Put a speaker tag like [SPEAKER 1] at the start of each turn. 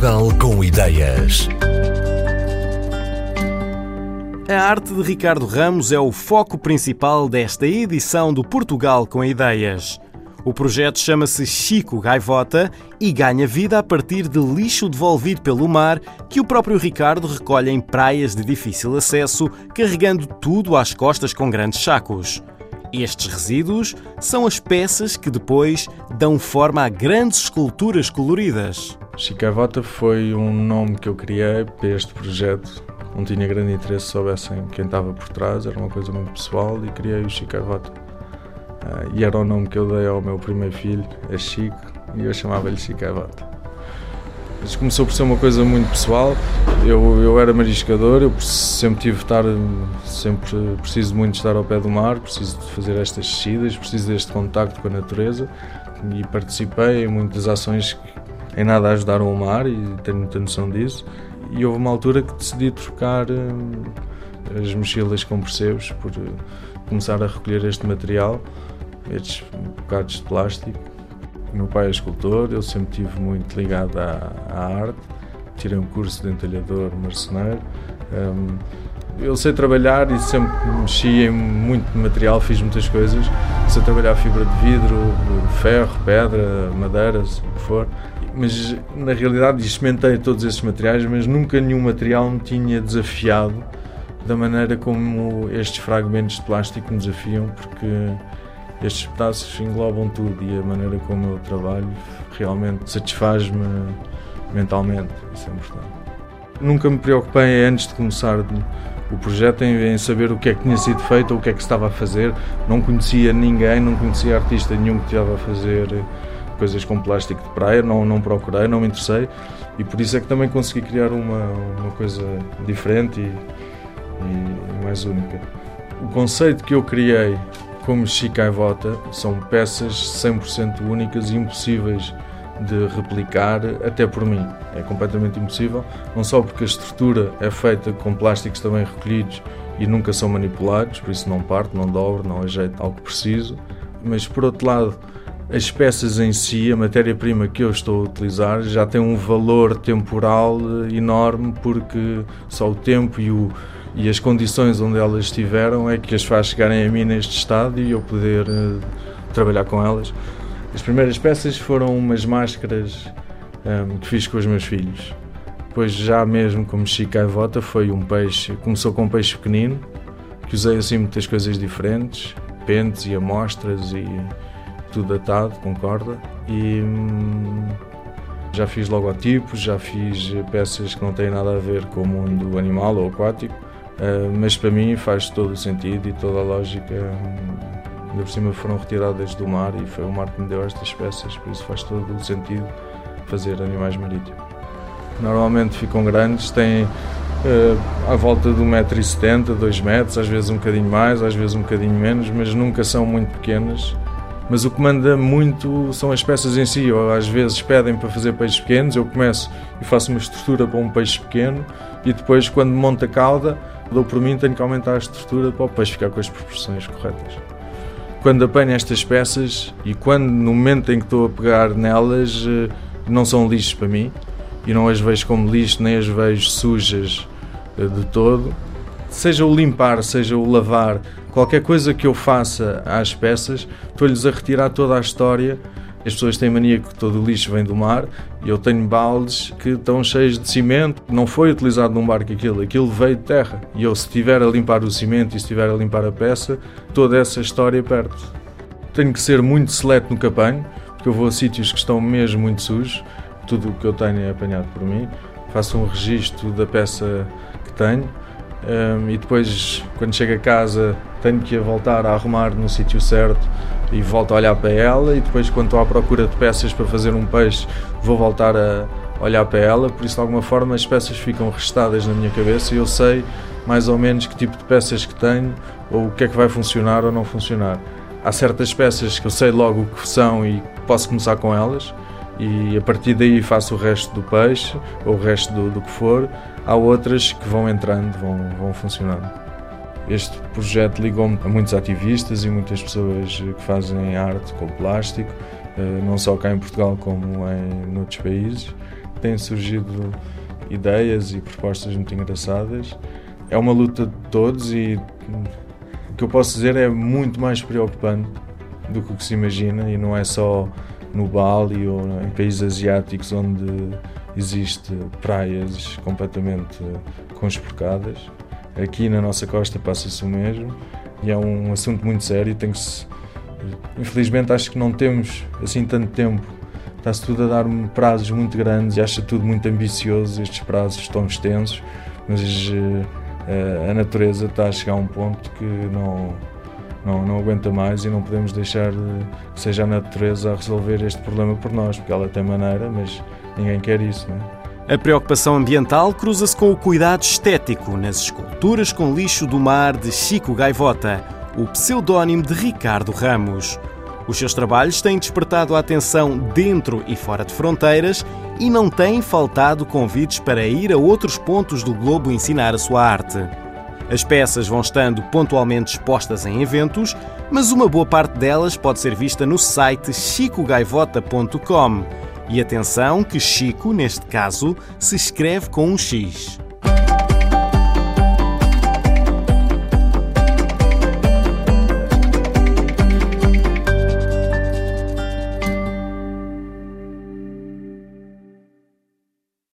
[SPEAKER 1] Portugal com Ideias.
[SPEAKER 2] A arte de Ricardo Ramos é o foco principal desta edição do Portugal com Ideias. O projeto chama-se Chico Gaivota e ganha vida a partir de lixo devolvido pelo mar que o próprio Ricardo recolhe em praias de difícil acesso, carregando tudo às costas com grandes sacos. Estes resíduos são as peças que depois dão forma a grandes esculturas coloridas.
[SPEAKER 3] Chicavota foi um nome que eu criei para este projeto. Não tinha grande interesse se soubessem quem estava por trás, era uma coisa muito pessoal e criei o Chicavota. Uh, e era o nome que eu dei ao meu primeiro filho, a Chico, e eu chamava-lhe Chicavota. Mas começou por ser uma coisa muito pessoal. Eu, eu era mariscador, eu sempre tive de estar, sempre preciso muito de estar ao pé do mar, preciso de fazer estas descidas, preciso deste contacto com a natureza e participei em muitas ações em nada ajudaram o mar e tenho muita noção disso. E houve uma altura que decidi trocar eh, as mochilas com percebes por eh, começar a recolher este material, estes bocados de plástico o meu pai é escultor, eu sempre estive muito ligado à, à arte. Tirei um curso de entalhador marceneiro. Eu sei trabalhar e sempre mexi em muito material, fiz muitas coisas. Sei trabalhar fibra de vidro, ferro, pedra, madeira, o que for. Mas na realidade experimentei todos esses materiais, mas nunca nenhum material me tinha desafiado da maneira como estes fragmentos de plástico me desafiam, porque estes pedaços englobam tudo e a maneira como eu trabalho realmente satisfaz-me mentalmente, isso é importante. Nunca me preocupei antes de começar o projeto em, saber o que é que tinha sido feito ou o que é que se estava a fazer. Não conhecia ninguém, não conhecia artista nenhum que estava a fazer coisas com plástico de praia, não, não procurei, não me interessei e por isso é que também consegui criar uma, uma coisa diferente e, e mais única. O conceito que eu criei como Chicaivota, são peças 100% únicas e impossíveis de replicar até por mim. É completamente impossível, não só porque a estrutura é feita com plásticos também recolhidos e nunca são manipulados, por isso não parte, não dobro, não ajeito algo preciso, mas por outro lado, as peças em si, a matéria-prima que eu estou a utilizar, já tem um valor temporal enorme porque só o tempo e o e as condições onde elas estiveram é que as faz chegarem a mim neste estado e eu poder uh, trabalhar com elas. As primeiras peças foram umas máscaras um, ehm, que fiz com os meus filhos. Depois, já mesmo como Chica Vota, foi um peixe. Começou com um peixe pequenino, que usei assim muitas coisas diferentes, pentes e amostras e tudo datado com corda. E hum, já fiz logotipos, já fiz peças que não têm nada a ver com o mundo animal ou aquático Uh, mas para mim faz todo o sentido e toda a lógica. Ainda por cima foram retiradas do mar e foi o mar que me deu estas peças, por isso faz todo o sentido fazer animais marítimos. Normalmente ficam grandes, têm uh, à volta de 1,70m, 2 metros, às vezes um bocadinho mais, às vezes um bocadinho menos, mas nunca são muito pequenas. Mas o que manda muito são as peças em si. Ou às vezes pedem para fazer peixes pequenos, eu começo e faço uma estrutura para um peixe pequeno e depois, quando monta a cauda, dou por mim, tenho que aumentar a estrutura para o peixe ficar com as proporções corretas. Quando apanho estas peças e quando no momento em que estou a pegar nelas, eh, não são lixos para mim e não as vejo como lixo, nem as vejo sujas eh, de todo. Seja o limpar, seja o lavar, qualquer coisa que eu faça às peças, estou-lhes a retirar toda a história as pessoas têm mania que todo o lixo vem do mar e eu tenho baldes que estão cheios de cimento. Não foi utilizado num barco aquilo, aquilo veio de terra. E eu, se estiver a limpar o cimento e se estiver a limpar a peça, toda essa história perde. Tenho que ser muito seleto no que apanho, porque eu vou a sítios que estão mesmo muito sujos. Tudo o que eu tenho é apanhado por mim. Faço um registro da peça que tenho um, e depois, quando chego a casa, tenho que a voltar a arrumar no sítio certo e volto a olhar para ela. E depois quando estou à procura de peças para fazer um peixe vou voltar a olhar para ela, por isso de alguma forma as peças ficam restadas na minha cabeça e eu sei mais ou menos que tipo de peças que tenho ou o que é que vai funcionar ou não funcionar. Há certas peças que eu sei logo o que são e posso começar com elas e a partir daí faço o resto do peixe ou o resto do, do que for. Há outras que vão entrando, vão, vão funcionando. Este projeto ligou-me a muitos ativistas e muitas pessoas que fazem arte com plástico, eh, não só cá em Portugal como em outros países. têm surgido ideias e propostas muito engraçadas. É uma luta de todos e o que eu posso dizer é muito mais preocupante do que o que se imagina e não é só no Bali ou em países asiáticos onde existe praias completamente conspurcadas. Aqui na nossa costa passa-se o mesmo e é um assunto muito sério. Tem que se... Infelizmente acho que não temos assim tanto tempo. Está-se tudo a dar prazos muito grandes e acha tudo muito ambicioso, estes prazos tão extensos, mas uh, a natureza está a chegar a um ponto que não, não, não aguenta mais e não podemos deixar que seja a natureza a resolver este problema por nós, porque ela tem maneira, mas ninguém quer isso. Não
[SPEAKER 2] é? A preocupação ambiental cruza-se com o cuidado estético nas esculturas com lixo do mar de Chico Gaivota, o pseudónimo de Ricardo Ramos. Os seus trabalhos têm despertado a atenção dentro e fora de fronteiras e não têm faltado convites para ir a outros pontos do globo ensinar a sua arte. As peças vão estando pontualmente expostas em eventos, mas uma boa parte delas pode ser vista no site chicogaivota.com. E atenção que Chico, neste caso, se escreve com um X.